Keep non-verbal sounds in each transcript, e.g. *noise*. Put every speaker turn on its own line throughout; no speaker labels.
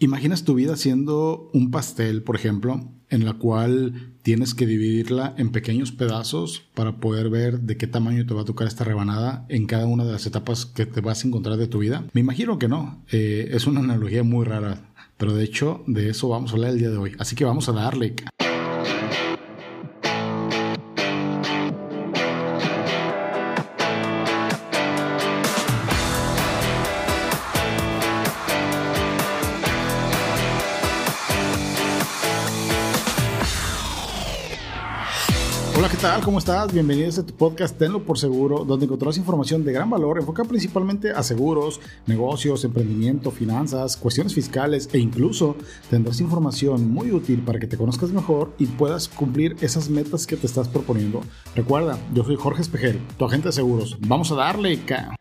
Imaginas tu vida siendo un pastel, por ejemplo, en la cual tienes que dividirla en pequeños pedazos para poder ver de qué tamaño te va a tocar esta rebanada en cada una de las etapas que te vas a encontrar de tu vida. Me imagino que no, eh, es una analogía muy rara, pero de hecho de eso vamos a hablar el día de hoy, así que vamos a darle. ¿Cómo estás? Bienvenidos a tu podcast Tenlo por Seguro, donde encontrarás información de gran valor enfocada principalmente a seguros, negocios, emprendimiento, finanzas, cuestiones fiscales e incluso tendrás información muy útil para que te conozcas mejor y puedas cumplir esas metas que te estás proponiendo. Recuerda, yo soy Jorge Espejel, tu agente de seguros. Vamos a darle, ca.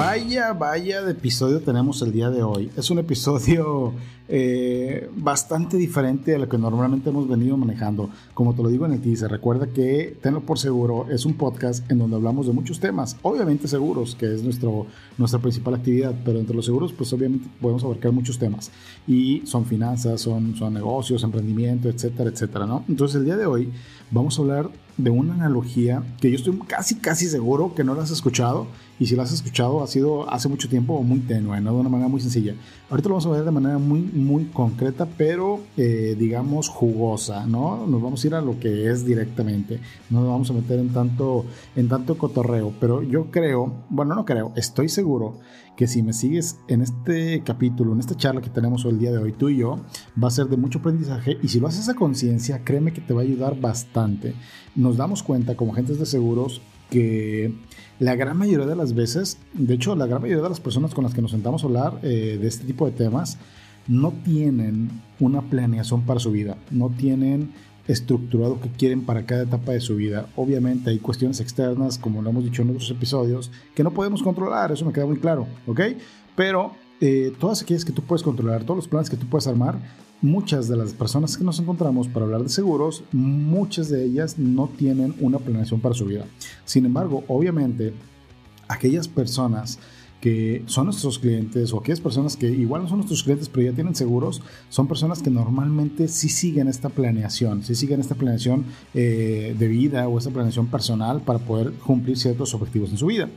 Vaya, vaya de episodio tenemos el día de hoy. Es un episodio eh, bastante diferente a lo que normalmente hemos venido manejando. Como te lo digo en el teaser, recuerda que Tenlo por Seguro es un podcast en donde hablamos de muchos temas. Obviamente seguros, que es nuestro, nuestra principal actividad, pero entre los seguros, pues obviamente podemos abarcar muchos temas. Y son finanzas, son, son negocios, emprendimiento, etcétera, etcétera, ¿no? Entonces el día de hoy vamos a hablar de una analogía que yo estoy casi, casi seguro que no la has escuchado y si la has escuchado ha sido hace mucho tiempo o muy tenue, ¿no? de una manera muy sencilla. Ahorita lo vamos a ver de manera muy, muy concreta, pero eh, digamos jugosa, ¿no? Nos vamos a ir a lo que es directamente, no nos vamos a meter en tanto, en tanto cotorreo, pero yo creo, bueno, no creo, estoy seguro que si me sigues en este capítulo, en esta charla que tenemos el día de hoy, tú y yo, va a ser de mucho aprendizaje y si lo haces a conciencia, créeme que te va a ayudar bastante. Nos damos cuenta como agentes de seguros que la gran mayoría de las veces, de hecho la gran mayoría de las personas con las que nos sentamos a hablar eh, de este tipo de temas, no tienen una planeación para su vida, no tienen estructurado que quieren para cada etapa de su vida. Obviamente hay cuestiones externas, como lo hemos dicho en otros episodios, que no podemos controlar, eso me queda muy claro, ¿ok? Pero eh, todas aquellas que tú puedes controlar, todos los planes que tú puedes armar, muchas de las personas que nos encontramos para hablar de seguros, muchas de ellas no tienen una planeación para su vida. Sin embargo, obviamente, aquellas personas que son nuestros clientes o aquellas personas que igual no son nuestros clientes pero ya tienen seguros, son personas que normalmente sí siguen esta planeación, sí siguen esta planeación eh, de vida o esta planeación personal para poder cumplir ciertos objetivos en su vida.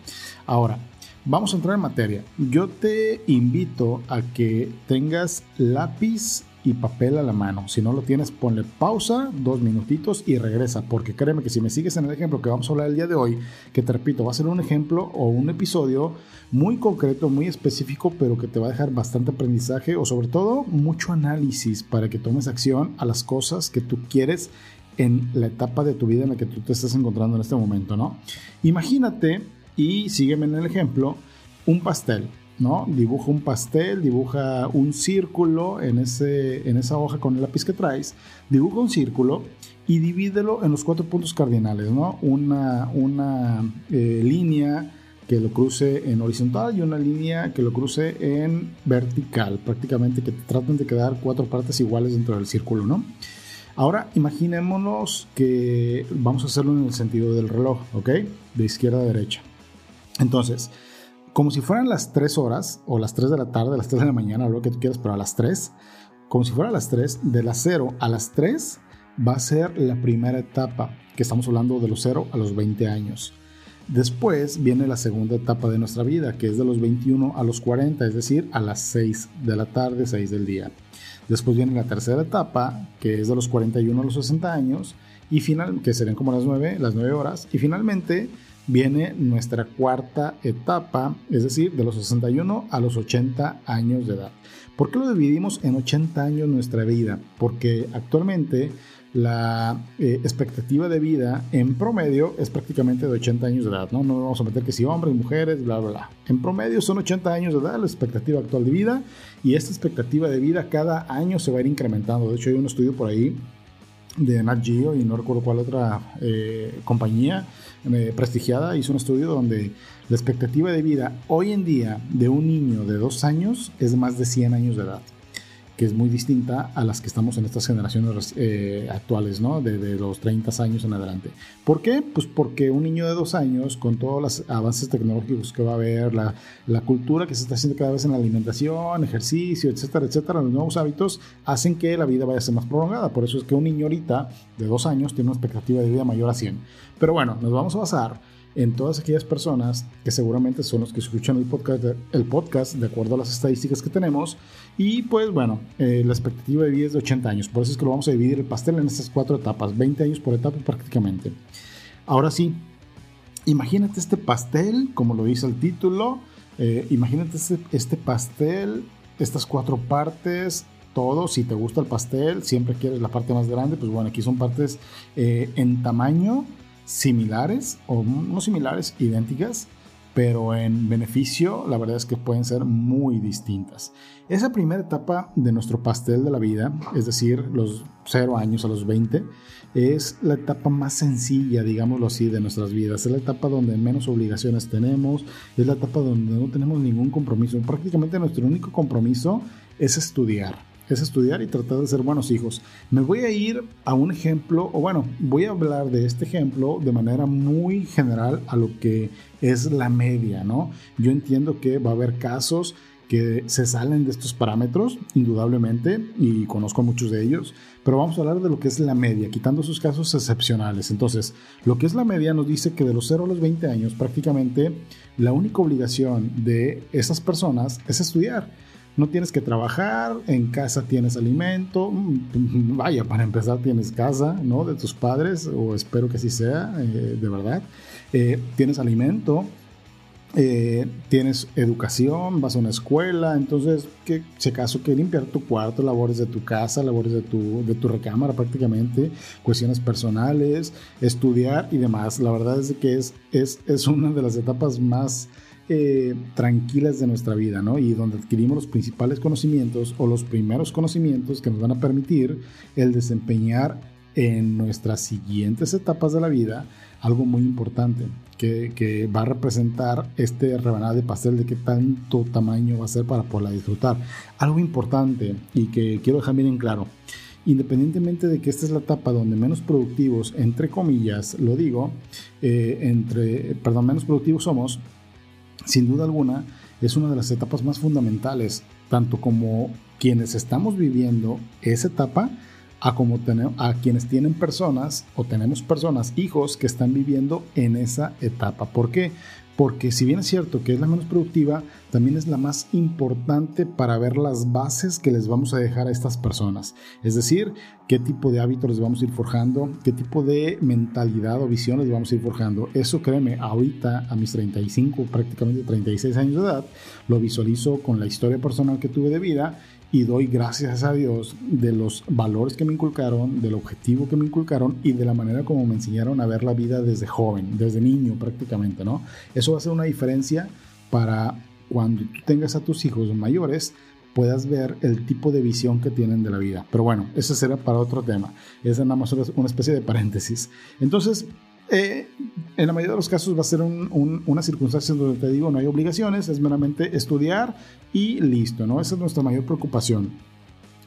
Ahora, vamos a entrar en materia. Yo te invito a que tengas lápiz y papel a la mano. Si no lo tienes, ponle pausa, dos minutitos y regresa, porque créeme que si me sigues en el ejemplo que vamos a hablar el día de hoy, que te repito, va a ser un ejemplo o un episodio muy concreto, muy específico, pero que te va a dejar bastante aprendizaje o sobre todo mucho análisis para que tomes acción a las cosas que tú quieres en la etapa de tu vida en la que tú te estás encontrando en este momento, ¿no? Imagínate y sígueme en el ejemplo, un pastel. ¿No? Dibuja un pastel, dibuja un círculo en, ese, en esa hoja con el lápiz que traes, dibuja un círculo y divídelo en los cuatro puntos cardinales, ¿no? Una, una eh, línea que lo cruce en horizontal y una línea que lo cruce en vertical, prácticamente que traten de quedar cuatro partes iguales dentro del círculo, ¿no? Ahora imaginémonos que vamos a hacerlo en el sentido del reloj, ¿ok? De izquierda a derecha. Entonces, como si fueran las 3 horas, o las 3 de la tarde, las 3 de la mañana, o lo que tú quieras, pero a las 3, como si fuera a las 3, de las 0 a las 3 va a ser la primera etapa, que estamos hablando de los 0 a los 20 años. Después viene la segunda etapa de nuestra vida, que es de los 21 a los 40, es decir, a las 6 de la tarde, 6 del día. Después viene la tercera etapa, que es de los 41 a los 60 años, y final, que serían como las 9, las 9 horas. Y finalmente viene nuestra cuarta etapa, es decir, de los 61 a los 80 años de edad. ¿Por qué lo dividimos en 80 años nuestra vida? Porque actualmente la eh, expectativa de vida en promedio es prácticamente de 80 años de edad, ¿no? No vamos a meter que si hombres, mujeres, bla, bla, bla. En promedio son 80 años de edad la expectativa actual de vida y esta expectativa de vida cada año se va a ir incrementando. De hecho, hay un estudio por ahí de Nat Geo y no recuerdo cuál otra eh, compañía eh, prestigiada hizo un estudio donde la expectativa de vida hoy en día de un niño de dos años es más de 100 años de edad. Que es muy distinta a las que estamos en estas generaciones eh, actuales, ¿no? De, los 30 años en adelante. ¿Por qué? Pues porque un niño de dos años, con todos los avances tecnológicos que va a haber, la, la cultura que se está haciendo cada vez en la alimentación, ejercicio, etcétera, etcétera, los nuevos hábitos hacen que la vida vaya a ser más prolongada. Por eso es que un niño ahorita de dos años tiene una expectativa de vida mayor a 100. Pero bueno, nos vamos a basar en todas aquellas personas que seguramente son los que escuchan el podcast, el podcast de acuerdo a las estadísticas que tenemos. Y pues bueno, eh, la expectativa de vida es de 80 años. Por eso es que lo vamos a dividir el pastel en estas cuatro etapas, 20 años por etapa prácticamente. Ahora sí, imagínate este pastel, como lo dice el título. Eh, imagínate este, este pastel, estas cuatro partes, todo. Si te gusta el pastel, siempre quieres la parte más grande, pues bueno, aquí son partes eh, en tamaño similares, o no similares, idénticas, pero en beneficio la verdad es que pueden ser muy distintas. Esa primera etapa de nuestro pastel de la vida, es decir, los 0 años a los 20, es la etapa más sencilla, digámoslo así, de nuestras vidas. Es la etapa donde menos obligaciones tenemos, es la etapa donde no tenemos ningún compromiso. Prácticamente nuestro único compromiso es estudiar es estudiar y tratar de ser buenos hijos. Me voy a ir a un ejemplo, o bueno, voy a hablar de este ejemplo de manera muy general a lo que es la media, ¿no? Yo entiendo que va a haber casos que se salen de estos parámetros, indudablemente, y conozco muchos de ellos, pero vamos a hablar de lo que es la media, quitando sus casos excepcionales. Entonces, lo que es la media nos dice que de los 0 a los 20 años, prácticamente la única obligación de esas personas es estudiar no tienes que trabajar, en casa tienes alimento, mm, *laughs* vaya, para empezar tienes casa, ¿no? De tus padres, o espero que así sea, eh, de verdad. Eh, tienes alimento, eh, tienes educación, vas a una escuela, entonces, que, si acaso que limpiar tu cuarto, labores de tu casa, labores de tu, de tu recámara prácticamente, cuestiones personales, estudiar y demás. La verdad es que es, es, es una de las etapas más eh, tranquilas de nuestra vida, ¿no? Y donde adquirimos los principales conocimientos o los primeros conocimientos que nos van a permitir el desempeñar en nuestras siguientes etapas de la vida algo muy importante que, va a representar este rebanada de pastel de qué tanto tamaño va a ser para poderla disfrutar. Algo importante y que quiero dejar bien en claro. Independientemente de que esta es la etapa donde menos productivos, entre comillas, lo digo, eh, entre, perdón, menos productivos somos, sin duda alguna, es una de las etapas más fundamentales, tanto como quienes estamos viviendo esa etapa, a, como a quienes tienen personas o tenemos personas, hijos que están viviendo en esa etapa. ¿Por qué? Porque si bien es cierto que es la menos productiva, también es la más importante para ver las bases que les vamos a dejar a estas personas. Es decir, qué tipo de hábitos les vamos a ir forjando, qué tipo de mentalidad o visión les vamos a ir forjando. Eso créeme, ahorita a mis 35, prácticamente 36 años de edad, lo visualizo con la historia personal que tuve de vida y doy gracias a Dios de los valores que me inculcaron, del objetivo que me inculcaron y de la manera como me enseñaron a ver la vida desde joven, desde niño prácticamente, ¿no? Eso va a ser una diferencia para cuando tú tengas a tus hijos mayores puedas ver el tipo de visión que tienen de la vida. Pero bueno, eso será para otro tema. Es nada más una especie de paréntesis. Entonces, eh, en la mayoría de los casos va a ser una circunstancia donde te digo no hay obligaciones, es meramente estudiar y listo, ¿no? Esa es nuestra mayor preocupación.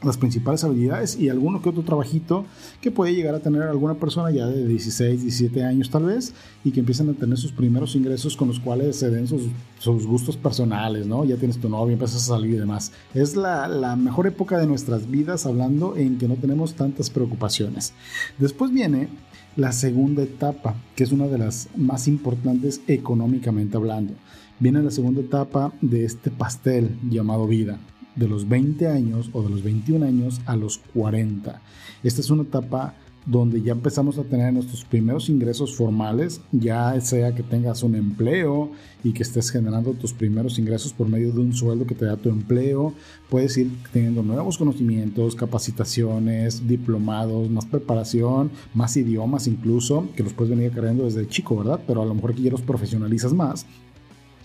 Las principales habilidades y alguno que otro trabajito que puede llegar a tener alguna persona ya de 16, 17 años tal vez y que empiezan a tener sus primeros ingresos con los cuales se den sus, sus gustos personales, ¿no? Ya tienes tu novia, empiezas a salir y demás. Es la, la mejor época de nuestras vidas hablando en que no tenemos tantas preocupaciones. Después viene la segunda etapa, que es una de las más importantes económicamente hablando. Viene la segunda etapa de este pastel llamado vida, de los 20 años o de los 21 años a los 40. Esta es una etapa donde ya empezamos a tener nuestros primeros ingresos formales, ya sea que tengas un empleo y que estés generando tus primeros ingresos por medio de un sueldo que te da tu empleo, puedes ir teniendo nuevos conocimientos, capacitaciones, diplomados, más preparación, más idiomas incluso, que los puedes venir cargando desde chico, ¿verdad? Pero a lo mejor que ya los profesionalizas más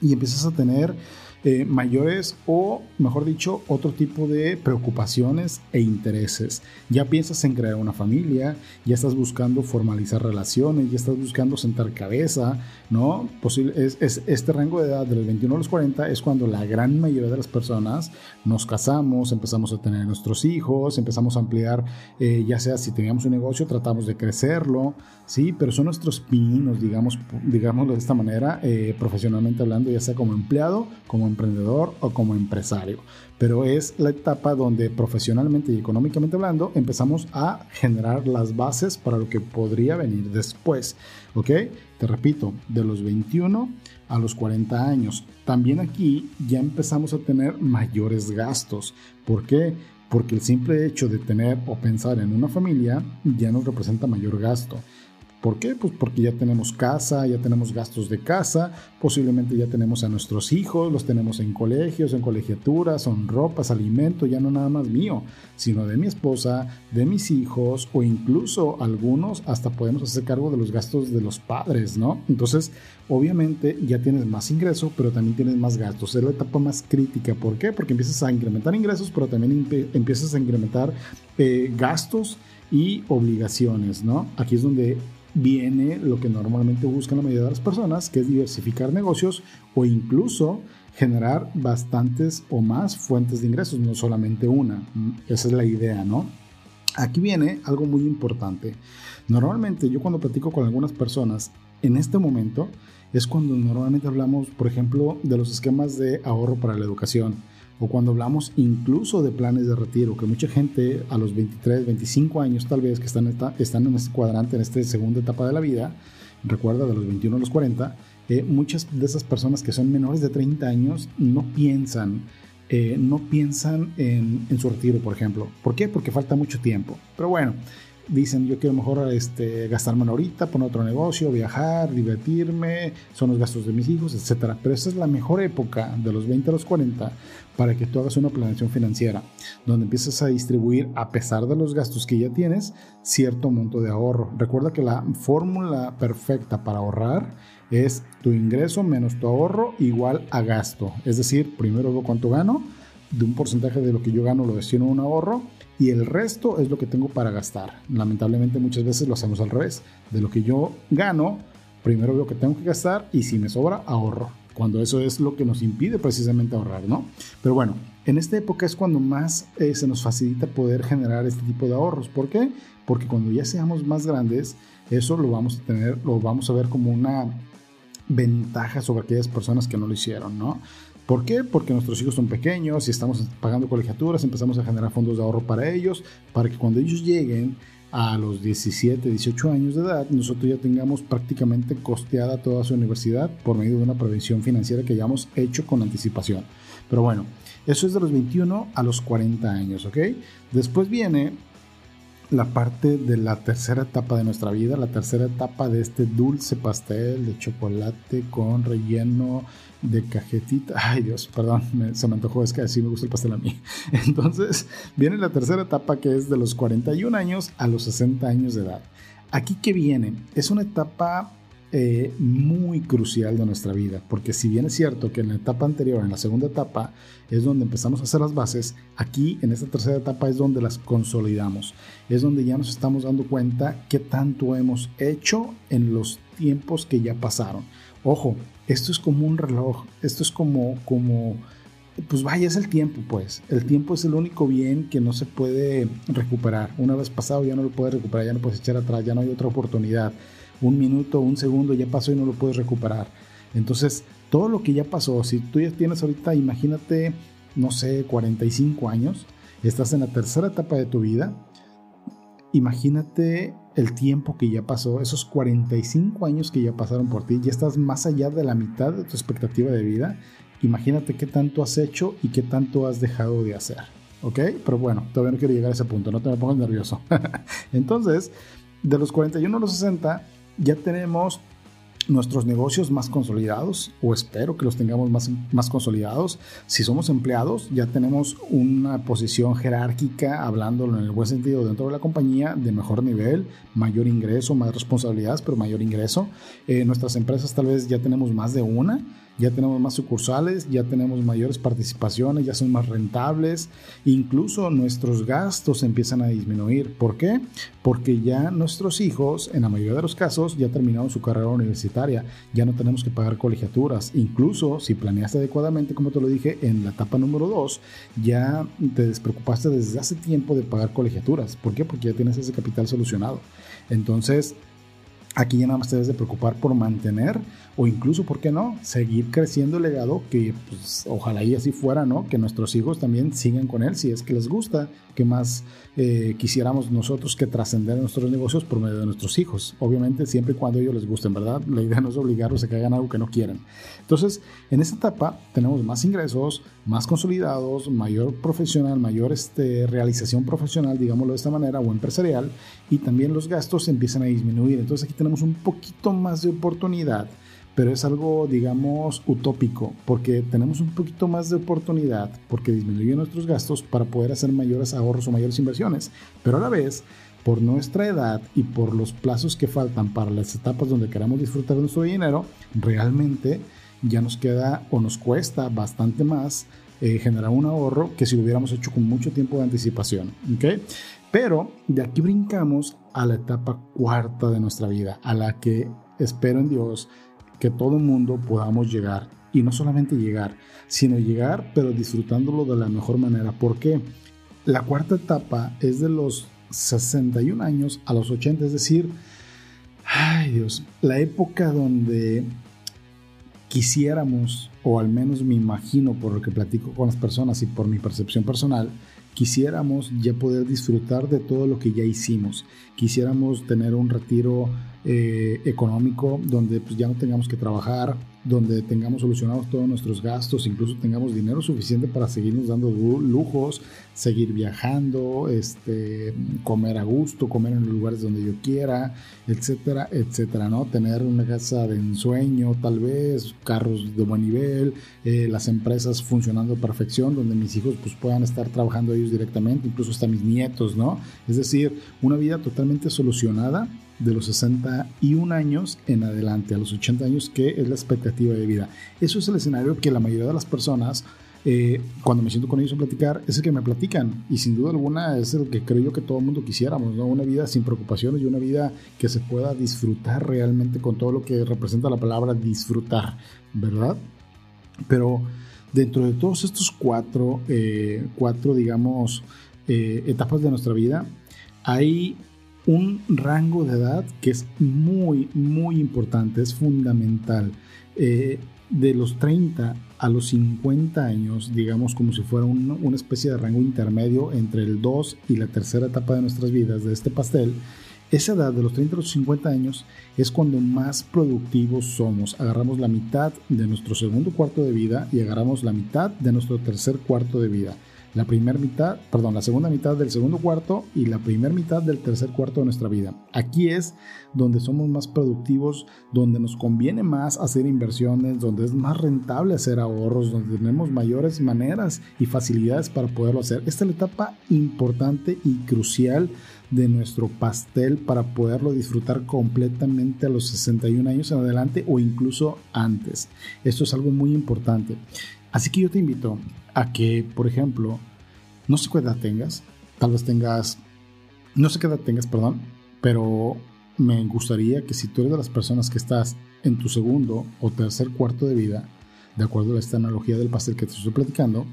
y empiezas a tener eh, mayores o, mejor dicho, otro tipo de preocupaciones e intereses. Ya piensas en crear una familia, ya estás buscando formalizar relaciones, ya estás buscando sentar cabeza, ¿no? Posible, es, este rango de edad de los 21 a los 40 es cuando la gran mayoría de las personas nos casamos, empezamos a tener nuestros hijos, empezamos a ampliar, eh, ya sea si teníamos un negocio, tratamos de crecerlo, ¿sí? Pero son nuestros pininos, digamos, digámoslo de esta manera, eh, profesionalmente hablando, ya sea como empleado, como emprendedor o como empresario. Pero es la etapa donde profesionalmente y económicamente hablando empezamos a generar las bases para lo que podría venir después. ¿Ok? Te repito, de los 21 a los 40 años. También aquí ya empezamos a tener mayores gastos. ¿Por qué? Porque el simple hecho de tener o pensar en una familia ya nos representa mayor gasto. ¿Por qué? Pues porque ya tenemos casa, ya tenemos gastos de casa, posiblemente ya tenemos a nuestros hijos, los tenemos en colegios, en colegiaturas, son ropas, alimento, ya no nada más mío, sino de mi esposa, de mis hijos o incluso algunos hasta podemos hacer cargo de los gastos de los padres, ¿no? Entonces, obviamente ya tienes más ingreso, pero también tienes más gastos. Es la etapa más crítica. ¿Por qué? Porque empiezas a incrementar ingresos, pero también empiezas a incrementar eh, gastos y obligaciones, ¿no? Aquí es donde viene lo que normalmente buscan la mayoría de las personas, que es diversificar negocios o incluso generar bastantes o más fuentes de ingresos, no solamente una. Esa es la idea, ¿no? Aquí viene algo muy importante. Normalmente yo cuando platico con algunas personas, en este momento es cuando normalmente hablamos, por ejemplo, de los esquemas de ahorro para la educación o cuando hablamos incluso de planes de retiro, que mucha gente a los 23, 25 años tal vez que están, están en este cuadrante, en esta segunda etapa de la vida, recuerda de los 21 a los 40, eh, muchas de esas personas que son menores de 30 años no piensan, eh, no piensan en, en, su retiro, por ejemplo. ¿Por qué? Porque falta mucho tiempo. Pero bueno, dicen yo quiero mejor este, gastarme ahorita, poner otro negocio, viajar, divertirme, son los gastos de mis hijos, etc. Pero esa es la mejor época de los 20 a los 40 para que tú hagas una planeación financiera, donde empiezas a distribuir, a pesar de los gastos que ya tienes, cierto monto de ahorro. Recuerda que la fórmula perfecta para ahorrar es tu ingreso menos tu ahorro igual a gasto. Es decir, primero veo cuánto gano, de un porcentaje de lo que yo gano lo destino a un ahorro y el resto es lo que tengo para gastar. Lamentablemente muchas veces lo hacemos al revés. De lo que yo gano, primero veo que tengo que gastar y si me sobra, ahorro. Cuando eso es lo que nos impide precisamente ahorrar, ¿no? Pero bueno, en esta época es cuando más eh, se nos facilita poder generar este tipo de ahorros. ¿Por qué? Porque cuando ya seamos más grandes, eso lo vamos a tener, lo vamos a ver como una ventaja sobre aquellas personas que no lo hicieron, ¿no? ¿Por qué? Porque nuestros hijos son pequeños y estamos pagando colegiaturas, empezamos a generar fondos de ahorro para ellos, para que cuando ellos lleguen a los 17, 18 años de edad, nosotros ya tengamos prácticamente costeada toda su universidad por medio de una prevención financiera que hayamos hecho con anticipación. Pero bueno, eso es de los 21 a los 40 años, ¿ok? Después viene la parte de la tercera etapa de nuestra vida, la tercera etapa de este dulce pastel de chocolate con relleno de cajetita. Ay Dios, perdón, se me antojó, es que así me gusta el pastel a mí. *laughs* Entonces viene la tercera etapa que es de los 41 años a los 60 años de edad. Aquí que viene, es una etapa eh, muy crucial de nuestra vida, porque si bien es cierto que en la etapa anterior, en la segunda etapa, es donde empezamos a hacer las bases, aquí en esta tercera etapa es donde las consolidamos, es donde ya nos estamos dando cuenta qué tanto hemos hecho en los tiempos que ya pasaron. Ojo, esto es como un reloj, esto es como, como, pues vaya, es el tiempo, pues. El tiempo es el único bien que no se puede recuperar. Una vez pasado ya no lo puedes recuperar, ya no puedes echar atrás, ya no hay otra oportunidad un minuto, un segundo ya pasó y no lo puedes recuperar. Entonces, todo lo que ya pasó, si tú ya tienes ahorita, imagínate, no sé, 45 años, estás en la tercera etapa de tu vida, imagínate el tiempo que ya pasó, esos 45 años que ya pasaron por ti, ya estás más allá de la mitad de tu expectativa de vida, imagínate qué tanto has hecho y qué tanto has dejado de hacer. ¿Ok? Pero bueno, todavía no quiero llegar a ese punto, no te me pongas nervioso. *laughs* Entonces, de los 41 a los 60, ya tenemos nuestros negocios más consolidados, o espero que los tengamos más, más consolidados. Si somos empleados, ya tenemos una posición jerárquica, hablándolo en el buen sentido, dentro de la compañía, de mejor nivel, mayor ingreso, más responsabilidades, pero mayor ingreso. Eh, nuestras empresas tal vez ya tenemos más de una ya tenemos más sucursales, ya tenemos mayores participaciones, ya son más rentables, incluso nuestros gastos empiezan a disminuir. ¿Por qué? Porque ya nuestros hijos, en la mayoría de los casos, ya terminaron su carrera universitaria, ya no tenemos que pagar colegiaturas, incluso si planeaste adecuadamente, como te lo dije, en la etapa número 2, ya te despreocupaste desde hace tiempo de pagar colegiaturas. ¿Por qué? Porque ya tienes ese capital solucionado. Entonces, Aquí ya nada más te debes de preocupar por mantener o incluso, ¿por qué no?, seguir creciendo el legado que pues, ojalá y así fuera, ¿no? Que nuestros hijos también sigan con él si es que les gusta, que más eh, quisiéramos nosotros que trascender nuestros negocios por medio de nuestros hijos. Obviamente siempre y cuando ellos les gusten, ¿verdad? La idea no es obligarlos a que hagan algo que no quieren. Entonces, en esta etapa tenemos más ingresos, más consolidados, mayor profesional, mayor este, realización profesional, digámoslo de esta manera, o empresarial, y también los gastos empiezan a disminuir. Entonces aquí tenemos un poquito más de oportunidad, pero es algo, digamos, utópico, porque tenemos un poquito más de oportunidad, porque disminuyen nuestros gastos para poder hacer mayores ahorros o mayores inversiones, pero a la vez, por nuestra edad y por los plazos que faltan para las etapas donde queramos disfrutar de nuestro dinero, realmente ya nos queda o nos cuesta bastante más eh, generar un ahorro que si lo hubiéramos hecho con mucho tiempo de anticipación. ¿okay? Pero de aquí brincamos a la etapa cuarta de nuestra vida, a la que espero en Dios que todo el mundo podamos llegar. Y no solamente llegar, sino llegar pero disfrutándolo de la mejor manera. ¿Por qué? La cuarta etapa es de los 61 años a los 80, es decir, ay Dios, la época donde quisiéramos, o al menos me imagino por lo que platico con las personas y por mi percepción personal, quisiéramos ya poder disfrutar de todo lo que ya hicimos. Quisiéramos tener un retiro eh, económico donde pues, ya no tengamos que trabajar, donde tengamos solucionados todos nuestros gastos, incluso tengamos dinero suficiente para seguirnos dando lujos, seguir viajando, este, comer a gusto, comer en los lugares donde yo quiera, etcétera, etcétera, ¿no? Tener una casa de ensueño, tal vez, carros de buen nivel, eh, las empresas funcionando a perfección, donde mis hijos pues puedan estar trabajando ellos directamente, incluso hasta mis nietos, ¿no? Es decir, una vida totalmente solucionada de los 61 años en adelante, a los 80 años, que es la expectativa de vida. Eso es el escenario que la mayoría de las personas, eh, cuando me siento con ellos a platicar, es el que me platican. Y sin duda alguna es el que creo yo que todo el mundo quisiéramos, ¿no? Una vida sin preocupaciones y una vida que se pueda disfrutar realmente con todo lo que representa la palabra disfrutar, ¿verdad? Pero dentro de todos estos cuatro, eh, cuatro digamos, eh, etapas de nuestra vida, hay un rango de edad que es muy, muy importante, es fundamental. Eh, de los 30 a los 50 años, digamos como si fuera una especie de rango intermedio entre el 2 y la tercera etapa de nuestras vidas de este pastel, esa edad de los 30 a los 50 años es cuando más productivos somos. Agarramos la mitad de nuestro segundo cuarto de vida y agarramos la mitad de nuestro tercer cuarto de vida la primera mitad, perdón, la segunda mitad del segundo cuarto y la primera mitad del tercer cuarto de nuestra vida. Aquí es donde somos más productivos, donde nos conviene más hacer inversiones, donde es más rentable hacer ahorros, donde tenemos mayores maneras y facilidades para poderlo hacer. Esta es la etapa importante y crucial de nuestro pastel para poderlo disfrutar completamente a los 61 años en adelante o incluso antes. Esto es algo muy importante. Así que yo te invito a que, por ejemplo, no sé qué edad tengas, tal vez tengas, no sé qué edad tengas, perdón, pero me gustaría que si tú eres de las personas que estás en tu segundo o tercer cuarto de vida, de acuerdo a esta analogía del pastel que te estoy platicando,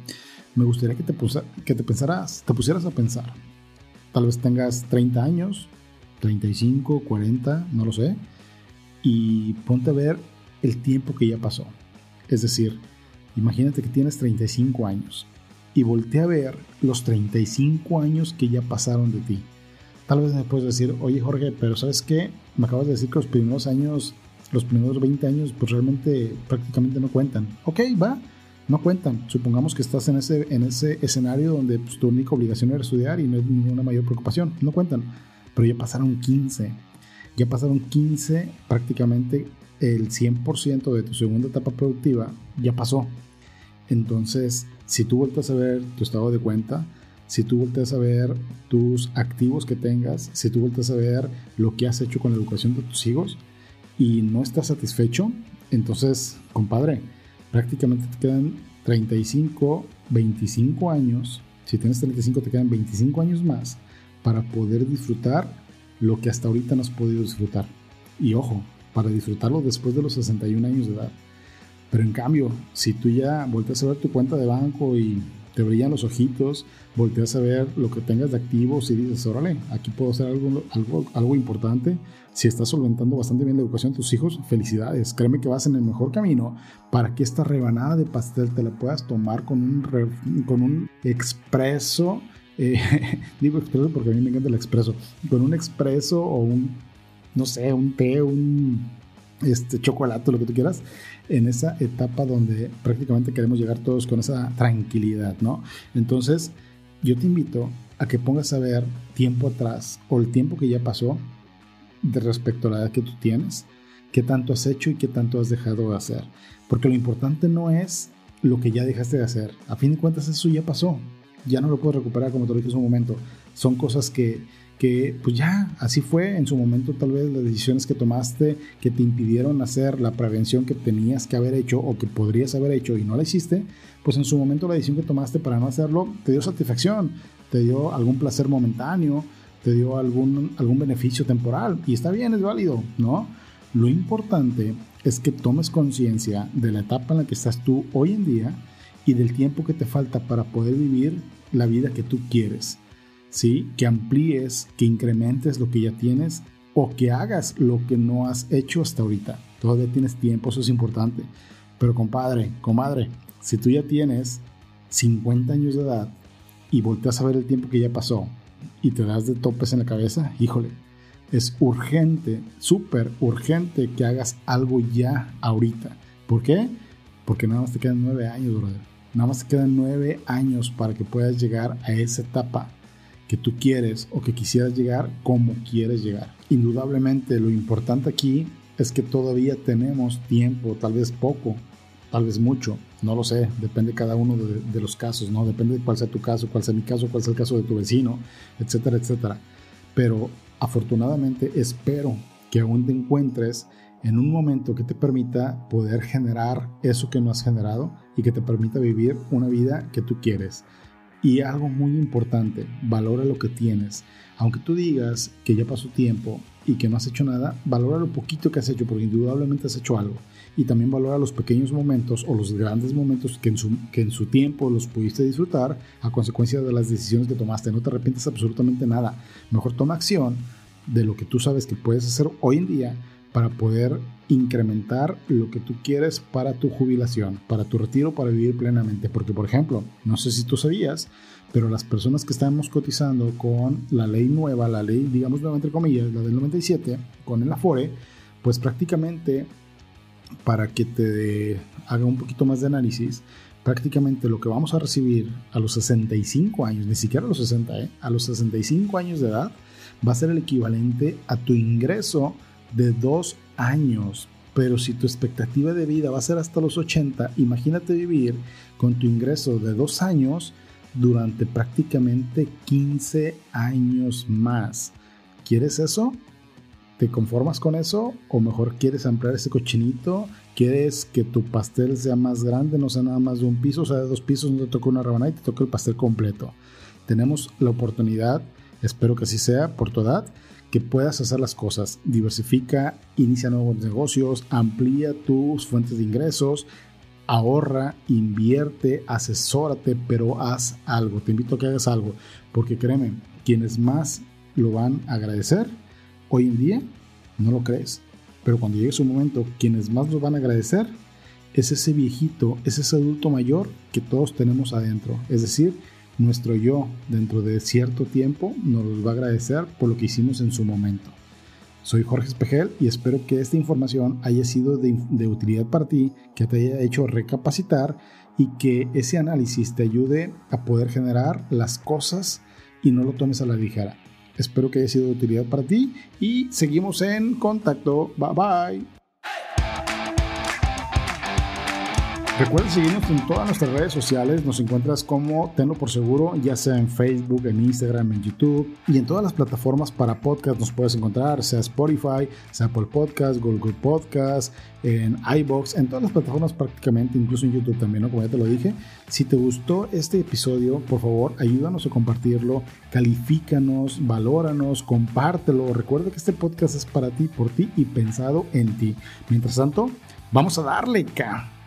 me gustaría que te, que te pensaras, te pusieras a pensar. Tal vez tengas 30 años, 35, 40, no lo sé, y ponte a ver el tiempo que ya pasó. Es decir, Imagínate que tienes 35 años y voltea a ver los 35 años que ya pasaron de ti. Tal vez me puedes decir, oye Jorge, pero ¿sabes qué? Me acabas de decir que los primeros años, los primeros 20 años, pues realmente prácticamente no cuentan. Ok, va, no cuentan. Supongamos que estás en ese, en ese escenario donde pues, tu única obligación era estudiar y no hay ninguna mayor preocupación. No cuentan. Pero ya pasaron 15. Ya pasaron 15 prácticamente el 100% de tu segunda etapa productiva ya pasó. Entonces, si tú vueltas a ver tu estado de cuenta, si tú vueltas a ver tus activos que tengas, si tú vueltas a ver lo que has hecho con la educación de tus hijos y no estás satisfecho, entonces, compadre, prácticamente te quedan 35, 25 años. Si tienes 35, te quedan 25 años más para poder disfrutar lo que hasta ahorita no has podido disfrutar. Y ojo, para disfrutarlo después de los 61 años de edad. Pero en cambio, si tú ya volteas a ver tu cuenta de banco y te brillan los ojitos, volteas a ver lo que tengas de activos y dices, órale, aquí puedo hacer algo, algo, algo importante. Si estás solventando bastante bien la educación de tus hijos, felicidades. Créeme que vas en el mejor camino para que esta rebanada de pastel te la puedas tomar con un, con un expreso. Eh, *laughs* digo expreso porque a mí me encanta el expreso. Con un expreso o un, no sé, un té, un este, chocolate, lo que tú quieras, en esa etapa donde prácticamente queremos llegar todos con esa tranquilidad, ¿no? Entonces, yo te invito a que pongas a ver tiempo atrás o el tiempo que ya pasó de respecto a la edad que tú tienes, qué tanto has hecho y qué tanto has dejado de hacer. Porque lo importante no es lo que ya dejaste de hacer. A fin de cuentas eso ya pasó. Ya no lo puedes recuperar como te lo dije en un momento. Son cosas que que pues ya, así fue en su momento tal vez las decisiones que tomaste que te impidieron hacer la prevención que tenías que haber hecho o que podrías haber hecho y no la hiciste, pues en su momento la decisión que tomaste para no hacerlo te dio satisfacción, te dio algún placer momentáneo, te dio algún, algún beneficio temporal y está bien, es válido, ¿no? Lo importante es que tomes conciencia de la etapa en la que estás tú hoy en día y del tiempo que te falta para poder vivir la vida que tú quieres. ¿Sí? que amplíes, que incrementes lo que ya tienes o que hagas lo que no has hecho hasta ahorita. Todavía tienes tiempo, eso es importante. Pero compadre, comadre, si tú ya tienes 50 años de edad y volteas a ver el tiempo que ya pasó y te das de topes en la cabeza, híjole, es urgente, súper urgente que hagas algo ya ahorita. ¿Por qué? Porque nada más te quedan nueve años, brother. Nada más te quedan nueve años para que puedas llegar a esa etapa que tú quieres o que quisieras llegar como quieres llegar. Indudablemente lo importante aquí es que todavía tenemos tiempo, tal vez poco, tal vez mucho, no lo sé, depende cada uno de, los casos, ¿no? Depende de cuál sea tu caso, cuál sea mi caso, cuál sea el caso de tu vecino, etcétera, etcétera. Pero afortunadamente espero que aún te encuentres en un momento que te permita poder generar eso que no has generado y que te permita vivir una vida que tú quieres. Y algo muy importante, valora lo que tienes. Aunque tú digas que ya pasó tiempo y que no has hecho nada, valora lo poquito que has hecho, porque indudablemente has hecho algo. Y también valora los pequeños momentos o los grandes momentos que en su, que en su tiempo los pudiste disfrutar a consecuencia de las decisiones que tomaste. No te arrepientes absolutamente nada. Mejor toma acción de lo que tú sabes que puedes hacer hoy en día para poder incrementar lo que tú quieres para tu jubilación, para tu retiro, para vivir plenamente. Porque, por ejemplo, no sé si tú sabías, pero las personas que estamos cotizando con la ley nueva, la ley, digamos, nueva entre comillas, la del 97, con el Afore, pues prácticamente, para que te haga un poquito más de análisis, prácticamente lo que vamos a recibir a los 65 años, ni siquiera a los 60, ¿eh? a los 65 años de edad, va a ser el equivalente a tu ingreso de dos años. Pero si tu expectativa de vida va a ser hasta los 80, imagínate vivir con tu ingreso de dos años durante prácticamente 15 años más. ¿Quieres eso? ¿Te conformas con eso? ¿O mejor quieres ampliar ese cochinito? ¿Quieres que tu pastel sea más grande, no sea nada más de un piso, o sea, de dos pisos, no te toca una rebanada y te toca el pastel completo? Tenemos la oportunidad, espero que así sea, por tu edad, que puedas hacer las cosas. Diversifica, inicia nuevos negocios, amplía tus fuentes de ingresos, ahorra, invierte, asesórate, pero haz algo. Te invito a que hagas algo, porque créeme, quienes más lo van a agradecer hoy en día, no lo crees. Pero cuando llegue su momento, quienes más lo van a agradecer es ese viejito, es ese adulto mayor que todos tenemos adentro. Es decir, nuestro yo dentro de cierto tiempo nos va a agradecer por lo que hicimos en su momento. Soy Jorge Espejel y espero que esta información haya sido de, utilidad para ti, que te haya hecho recapacitar y que ese análisis te ayude a poder generar las cosas y no lo tomes a la ligera. Espero que haya sido de utilidad para ti y seguimos en contacto. Bye bye. Recuerda seguirnos en todas nuestras redes sociales. Nos encuentras como Tenlo por Seguro, ya sea en Facebook, en Instagram, en YouTube y en todas las plataformas para podcast nos puedes encontrar, sea Spotify, sea Apple Podcast, Google Podcast, en iBox, en todas las plataformas prácticamente, incluso en YouTube también, ¿no? como ya te lo dije. Si te gustó este episodio, por favor, ayúdanos a compartirlo, califícanos, valóranos, compártelo. Recuerda que este podcast es para ti, por ti y pensado en ti. Mientras tanto, vamos a darle, ca.